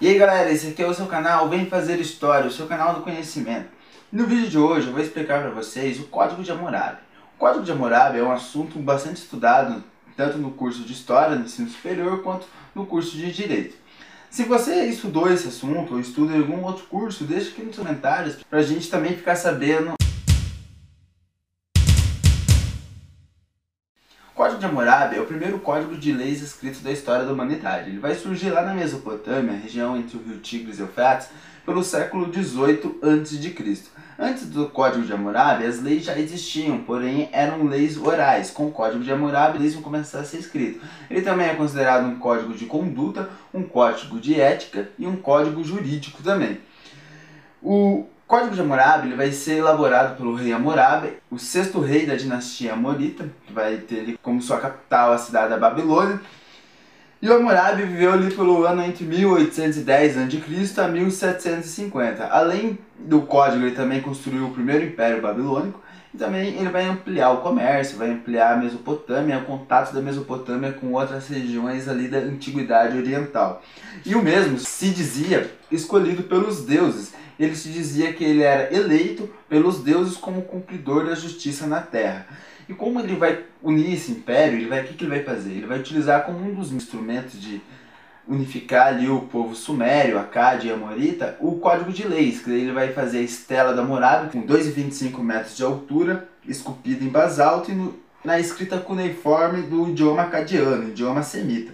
E aí galera, esse aqui é o seu canal Vem Fazer História, o seu canal do conhecimento. No vídeo de hoje eu vou explicar para vocês o Código de Hammurabi. O Código de Hammurabi é um assunto bastante estudado tanto no curso de História no ensino superior quanto no curso de Direito. Se você estudou esse assunto ou estuda em algum outro curso, deixa aqui nos comentários para a gente também ficar sabendo Código de Hammurabi é o primeiro código de leis escrito da história da humanidade. Ele vai surgir lá na Mesopotâmia, região entre o rio Tigres e Eufrates, pelo século 18 a.C. Antes do Código de Hammurabi, as leis já existiam, porém eram leis orais. Com o Código de Hammurabi, eles vão começar a ser escritos. Ele também é considerado um código de conduta, um código de ética e um código jurídico também. O Código de Hammurabi ele vai ser elaborado pelo rei Hammurabi, o sexto rei da dinastia Amorita, que vai ter como sua capital a cidade da Babilônia. E o Hammurabi viveu ali pelo ano entre 1810 a.C. a 1750. Além do código, ele também construiu o primeiro império babilônico e também ele vai ampliar o comércio, vai ampliar a Mesopotâmia, o contato da Mesopotâmia com outras regiões ali da Antiguidade Oriental. E o mesmo se dizia escolhido pelos deuses ele se dizia que ele era eleito pelos deuses como cumpridor da justiça na terra. E como ele vai unir esse império, ele vai, o que, que ele vai fazer? Ele vai utilizar como um dos instrumentos de unificar ali o povo sumério, Acádia e Amorita, o código de leis, que ele vai fazer a estela da Morabe com 2,25 metros de altura, esculpida em basalto e no, na escrita cuneiforme do idioma acadiano, idioma semita.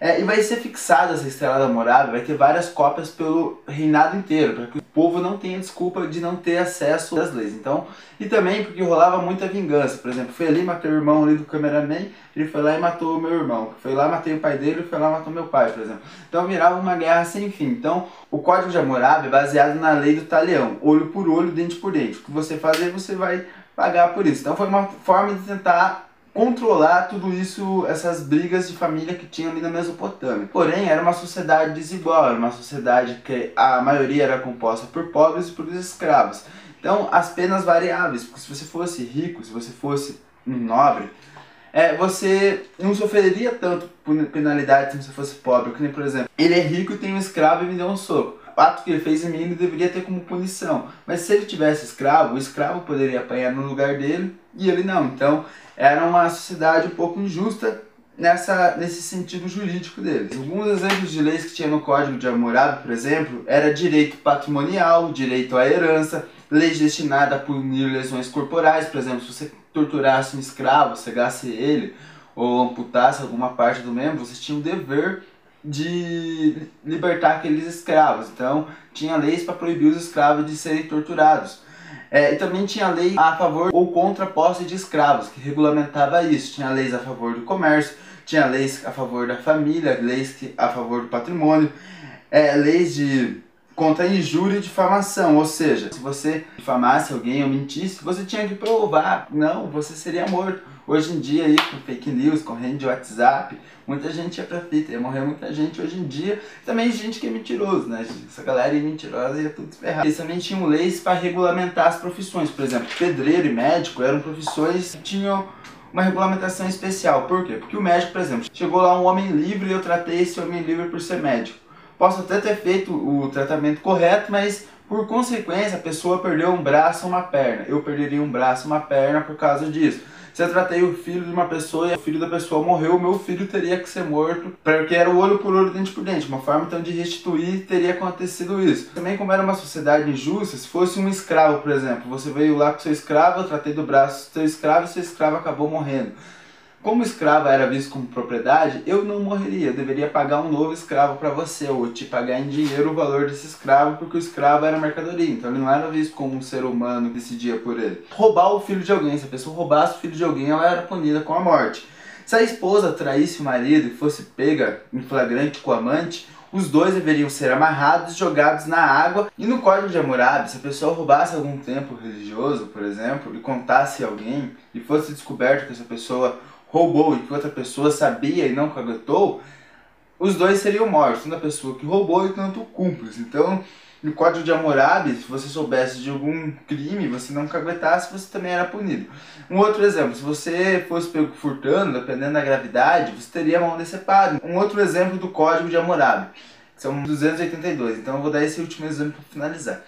É, e vai ser fixada essa estrela da morada, vai ter várias cópias pelo reinado inteiro, para que o povo não tenha desculpa de não ter acesso às leis. Então, e também porque rolava muita vingança. Por exemplo, foi ali, matei o irmão ali do cameraman, ele foi lá e matou o meu irmão. Foi lá, matei o pai dele, ele foi lá matou meu pai, por exemplo. Então virava uma guerra sem fim. Então, o Código de Hammurabi é baseado na lei do talião, olho por olho, dente por dente. O que você fazer, você vai pagar por isso. Então foi uma forma de tentar controlar tudo isso, essas brigas de família que tinha ali na Mesopotâmia. Porém, era uma sociedade desigual, era uma sociedade que a maioria era composta por pobres e por escravos. Então, as penas variáveis, porque se você fosse rico, se você fosse um nobre, é, você não sofreria tanto penalidade se você fosse pobre, que nem, por exemplo, ele é rico e tem um escravo e me deu um soco. Ato que ele fez em mim ele deveria ter como punição. Mas se ele tivesse escravo, o escravo poderia apanhar no lugar dele e ele não. Então, era uma sociedade um pouco injusta nessa, nesse sentido jurídico deles. Alguns exemplos de leis que tinha no Código de Hammurabi, por exemplo, era direito patrimonial, direito à herança, leis destinadas a punir lesões corporais, por exemplo, se você torturasse um escravo, cegasse ele ou amputasse alguma parte do membro, você tinha o dever de libertar aqueles escravos. Então, tinha leis para proibir os escravos de serem torturados. É, e também tinha lei a favor ou contra a posse de escravos, que regulamentava isso. Tinha leis a favor do comércio, tinha leis a favor da família, leis a favor do patrimônio, é, leis de contra injúria e difamação, ou seja, se você difamasse alguém ou mentisse, você tinha que provar, não, você seria morto. Hoje em dia aí, com fake news, correndo de WhatsApp, muita gente ia pra fita, ia morrer muita gente hoje em dia, também gente que é mentiroso, né? Essa galera é mentirosa ia tudo ferrado. Eles também tinham leis para regulamentar as profissões, por exemplo, pedreiro e médico eram profissões que tinham uma regulamentação especial. Por quê? Porque o médico, por exemplo, chegou lá um homem livre e eu tratei esse homem livre por ser médico posso até ter feito o tratamento correto, mas por consequência a pessoa perdeu um braço ou uma perna. Eu perderia um braço uma perna por causa disso. Se eu tratei o filho de uma pessoa e o filho da pessoa morreu, meu filho teria que ser morto, porque era o olho por olho, dente por dente. Uma forma então de restituir teria acontecido isso. Também como era uma sociedade injusta, se fosse um escravo, por exemplo, você veio lá com seu escravo, eu tratei do braço do seu escravo e seu escravo acabou morrendo. Como escravo era visto como propriedade, eu não morreria, eu deveria pagar um novo escravo para você, ou te pagar em dinheiro o valor desse escravo, porque o escravo era mercadoria, então ele não era visto como um ser humano que decidia por ele. Roubar o filho de alguém, se a pessoa roubasse o filho de alguém, ela era punida com a morte. Se a esposa traísse o marido e fosse pega em flagrante com o amante, os dois deveriam ser amarrados e jogados na água. E no Código de Hammurabi, se a pessoa roubasse algum templo religioso, por exemplo, e contasse a alguém, e fosse descoberto que essa pessoa roubou e que outra pessoa sabia e não caguetou, os dois seriam mortos, tanto a pessoa que roubou e tanto o cúmplice. Então, no Código de Hammurabi, se você soubesse de algum crime, você não caguetasse, você também era punido. Um outro exemplo, se você fosse pego furtando, dependendo da gravidade, você teria a mão decepada. Um outro exemplo do Código de Hammurabi. São 282, então eu vou dar esse último exame para finalizar.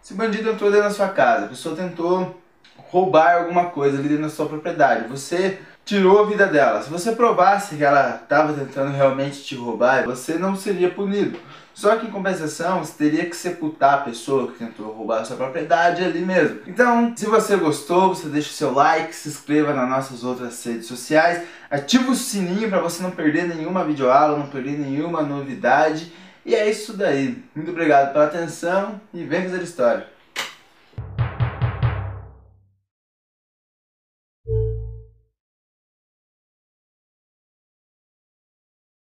Se o bandido entrou dentro da sua casa, a pessoa tentou roubar alguma coisa ali dentro da sua propriedade, você tirou a vida dela. Se você provasse que ela estava tentando realmente te roubar, você não seria punido. Só que em compensação, você teria que sepultar a pessoa que tentou roubar sua propriedade ali mesmo. Então, se você gostou, você deixa o seu like, se inscreva nas nossas outras redes sociais, ativa o sininho para você não perder nenhuma videoaula, não perder nenhuma novidade. E é isso daí. Muito obrigado pela atenção e vem fazer história.